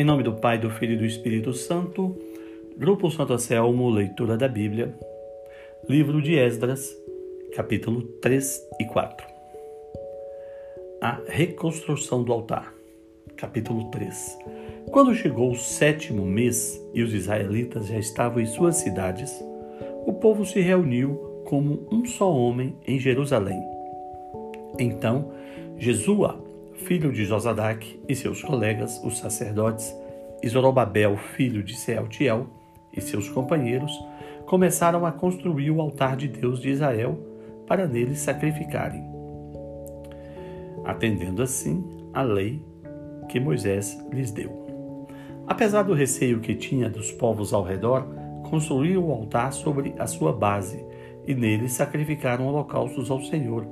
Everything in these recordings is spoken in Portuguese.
Em nome do Pai, do Filho e do Espírito Santo, Grupo Santo Anselmo, leitura da Bíblia, livro de Esdras, capítulo 3 e 4. A reconstrução do altar, capítulo 3. Quando chegou o sétimo mês e os israelitas já estavam em suas cidades, o povo se reuniu como um só homem em Jerusalém. Então, Jesua, filho de Josadac, e seus colegas, os sacerdotes, e Zorobabel, filho de Sealtiel, e seus companheiros, começaram a construir o altar de Deus de Israel para nele sacrificarem. Atendendo assim a lei que Moisés lhes deu. Apesar do receio que tinha dos povos ao redor, construíram o altar sobre a sua base e nele sacrificaram holocaustos ao Senhor,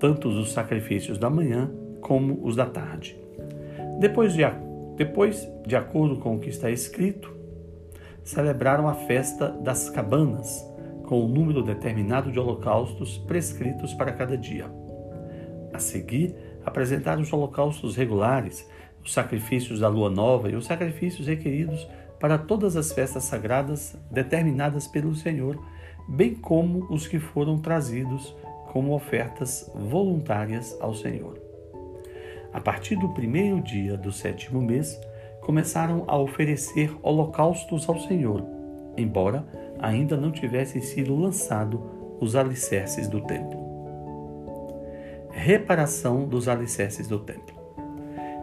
tanto os sacrifícios da manhã como os da tarde. Depois de, depois, de acordo com o que está escrito, celebraram a festa das cabanas, com o um número determinado de holocaustos prescritos para cada dia. A seguir, apresentaram os holocaustos regulares, os sacrifícios da lua nova e os sacrifícios requeridos para todas as festas sagradas determinadas pelo Senhor, bem como os que foram trazidos como ofertas voluntárias ao Senhor. A partir do primeiro dia do sétimo mês, começaram a oferecer holocaustos ao Senhor, embora ainda não tivessem sido lançados os alicerces do templo. Reparação dos alicerces do templo.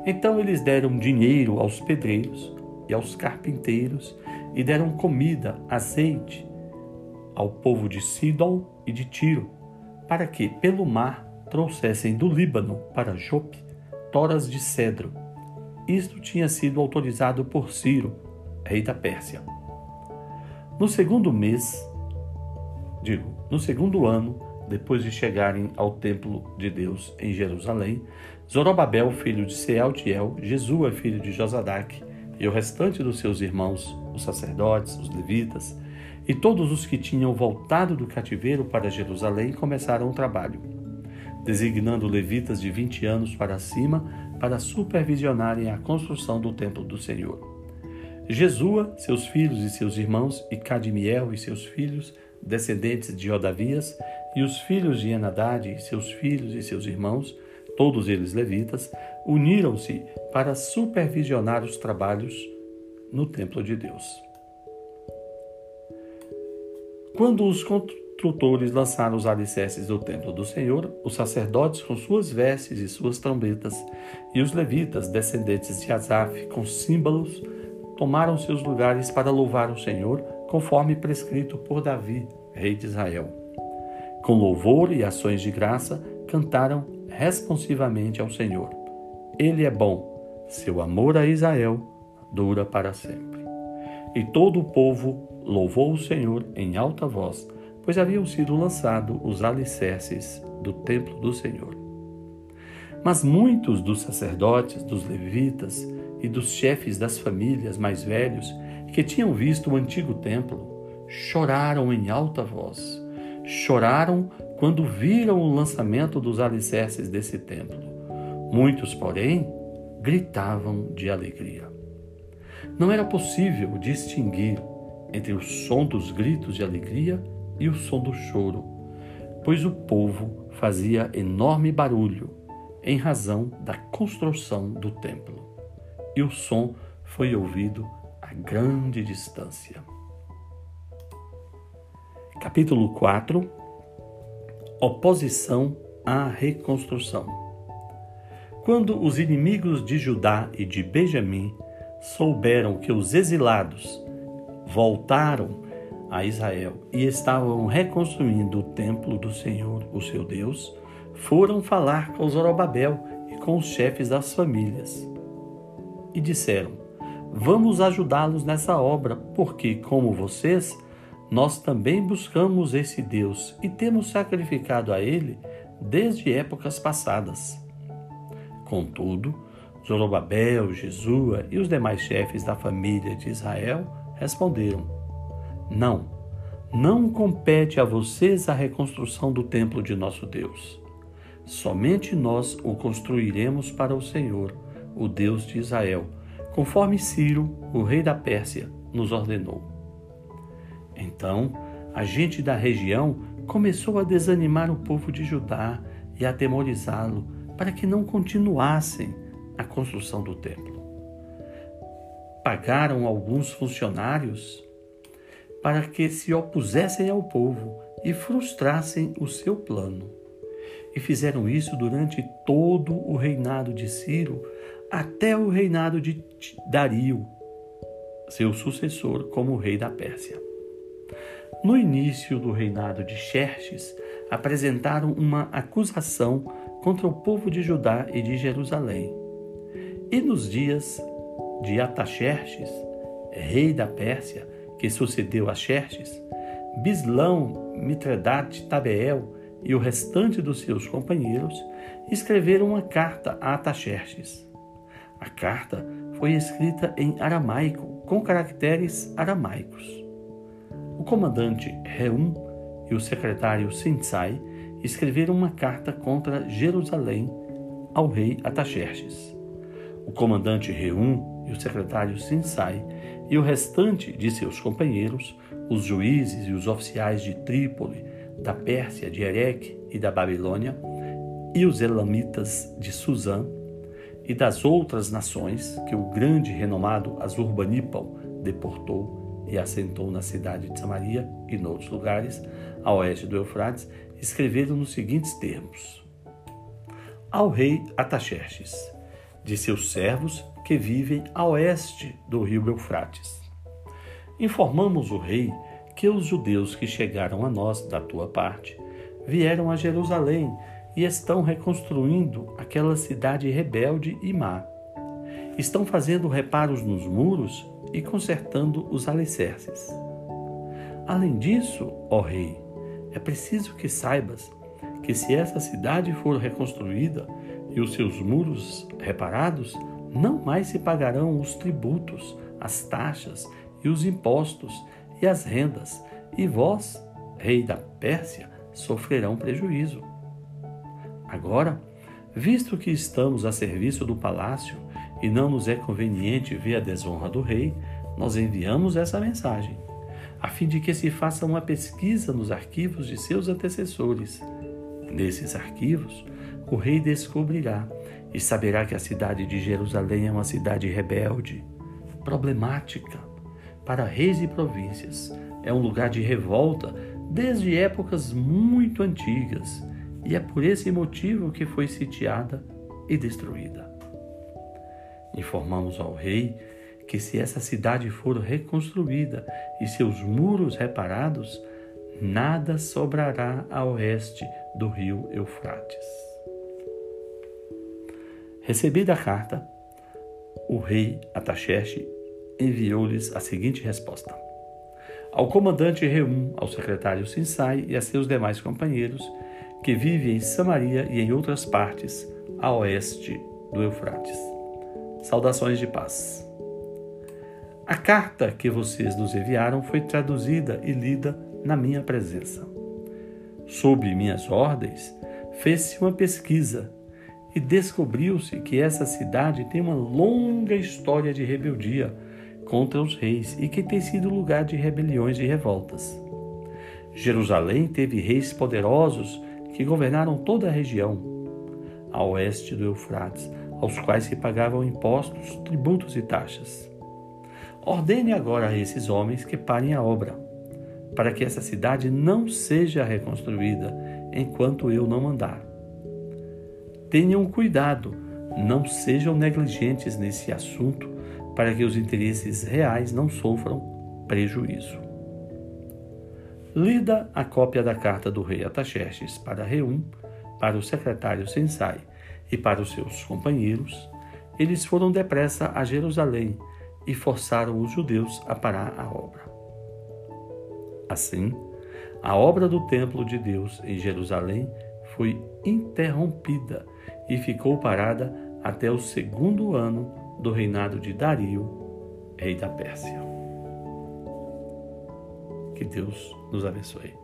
Então eles deram dinheiro aos pedreiros e aos carpinteiros e deram comida, azeite ao povo de Sidon e de Tiro, para que pelo mar trouxessem do Líbano para Jope toras de cedro. Isto tinha sido autorizado por Ciro, rei da Pérsia. No segundo mês, digo, no segundo ano, depois de chegarem ao templo de Deus em Jerusalém, Zorobabel, filho de Sealtiel, Jesua, filho de Josadac, e o restante dos seus irmãos, os sacerdotes, os levitas, e todos os que tinham voltado do cativeiro para Jerusalém começaram o trabalho designando levitas de 20 anos para cima para supervisionarem a construção do templo do Senhor. Jesua, seus filhos e seus irmãos, e Cadmiel e seus filhos, descendentes de Odavias, e os filhos de Enadade e seus filhos e seus irmãos, todos eles levitas, uniram-se para supervisionar os trabalhos no templo de Deus. Quando os construtores lançaram os alicerces do templo do Senhor, os sacerdotes com suas vestes e suas trombetas, e os levitas, descendentes de Asaf, com símbolos, tomaram seus lugares para louvar o Senhor, conforme prescrito por Davi, rei de Israel. Com louvor e ações de graça, cantaram responsivamente ao Senhor. Ele é bom, seu amor a Israel dura para sempre. E todo o povo louvou o Senhor em alta voz, pois haviam sido lançados os alicerces do templo do Senhor. Mas muitos dos sacerdotes, dos levitas e dos chefes das famílias mais velhos que tinham visto o antigo templo choraram em alta voz. Choraram quando viram o lançamento dos alicerces desse templo. Muitos, porém, gritavam de alegria. Não era possível distinguir entre o som dos gritos de alegria e o som do choro, pois o povo fazia enorme barulho em razão da construção do templo, e o som foi ouvido a grande distância. Capítulo 4 Oposição à reconstrução. Quando os inimigos de Judá e de Benjamim souberam que os exilados voltaram a Israel e estavam reconstruindo o templo do Senhor, o seu Deus, foram falar com Zorobabel e com os chefes das famílias. E disseram: Vamos ajudá-los nessa obra, porque, como vocês, nós também buscamos esse Deus e temos sacrificado a ele desde épocas passadas. Contudo, Zorobabel, Jesua e os demais chefes da família de Israel responderam: não, não compete a vocês a reconstrução do templo de nosso Deus. Somente nós o construiremos para o Senhor, o Deus de Israel, conforme Ciro, o rei da Pérsia, nos ordenou. Então, a gente da região começou a desanimar o povo de Judá e atemorizá-lo para que não continuassem a construção do templo. Pagaram alguns funcionários para que se opusessem ao povo e frustrassem o seu plano. E fizeram isso durante todo o reinado de Ciro, até o reinado de Dario, seu sucessor como rei da Pérsia. No início do reinado de Xerxes, apresentaram uma acusação contra o povo de Judá e de Jerusalém. E nos dias de Ataxerxes, rei da Pérsia, que sucedeu a Xerxes, Bislão, Mitredate, Tabeel e o restante dos seus companheiros escreveram uma carta a Ataxerxes. A carta foi escrita em aramaico, com caracteres aramaicos. O comandante Reum e o secretário Sinsai escreveram uma carta contra Jerusalém ao rei Ataxerxes. O comandante Reum e o secretário Sinsai e o restante de seus companheiros, os juízes e os oficiais de Trípoli, da Pérsia, de Ereque e da Babilônia, e os elamitas de Suzã, e das outras nações que o grande renomado Azurbanipal deportou e assentou na cidade de Samaria e noutros lugares, a oeste do Eufrates, escreveram nos seguintes termos: Ao rei Ataxerxes, de seus servos que vivem a oeste do rio Eufrates. Informamos o rei que os judeus que chegaram a nós da tua parte vieram a Jerusalém e estão reconstruindo aquela cidade rebelde e má. Estão fazendo reparos nos muros e consertando os alicerces. Além disso, ó rei, é preciso que saibas que se essa cidade for reconstruída e os seus muros reparados, não mais se pagarão os tributos, as taxas e os impostos e as rendas, e vós, rei da Pérsia, sofrerão prejuízo. Agora, visto que estamos a serviço do palácio e não nos é conveniente ver a desonra do rei, nós enviamos essa mensagem, a fim de que se faça uma pesquisa nos arquivos de seus antecessores. Nesses arquivos, o rei descobrirá e saberá que a cidade de Jerusalém é uma cidade rebelde, problemática para reis e províncias. É um lugar de revolta desde épocas muito antigas e é por esse motivo que foi sitiada e destruída. Informamos ao rei que, se essa cidade for reconstruída e seus muros reparados, nada sobrará a oeste do rio Eufrates. Recebida a carta, o rei Ataxerxes enviou-lhes a seguinte resposta: Ao comandante Reum, ao secretário Sinsai e a seus demais companheiros, que vive em Samaria e em outras partes, a oeste do Eufrates. Saudações de paz. A carta que vocês nos enviaram foi traduzida e lida na minha presença. Sob minhas ordens, fez-se uma pesquisa e descobriu-se que essa cidade tem uma longa história de rebeldia contra os reis e que tem sido lugar de rebeliões e revoltas. Jerusalém teve reis poderosos que governaram toda a região, a oeste do Eufrates, aos quais se pagavam impostos, tributos e taxas. Ordene agora a esses homens que parem a obra, para que essa cidade não seja reconstruída enquanto eu não mandar. Tenham cuidado, não sejam negligentes nesse assunto, para que os interesses reais não sofram prejuízo. Lida a cópia da carta do rei Ataxerxes para Reum, para o secretário Sensai e para os seus companheiros, eles foram depressa a Jerusalém e forçaram os judeus a parar a obra. Assim, a obra do templo de Deus em Jerusalém foi interrompida e ficou parada até o segundo ano do reinado de Dario, rei da Pérsia. Que Deus nos abençoe.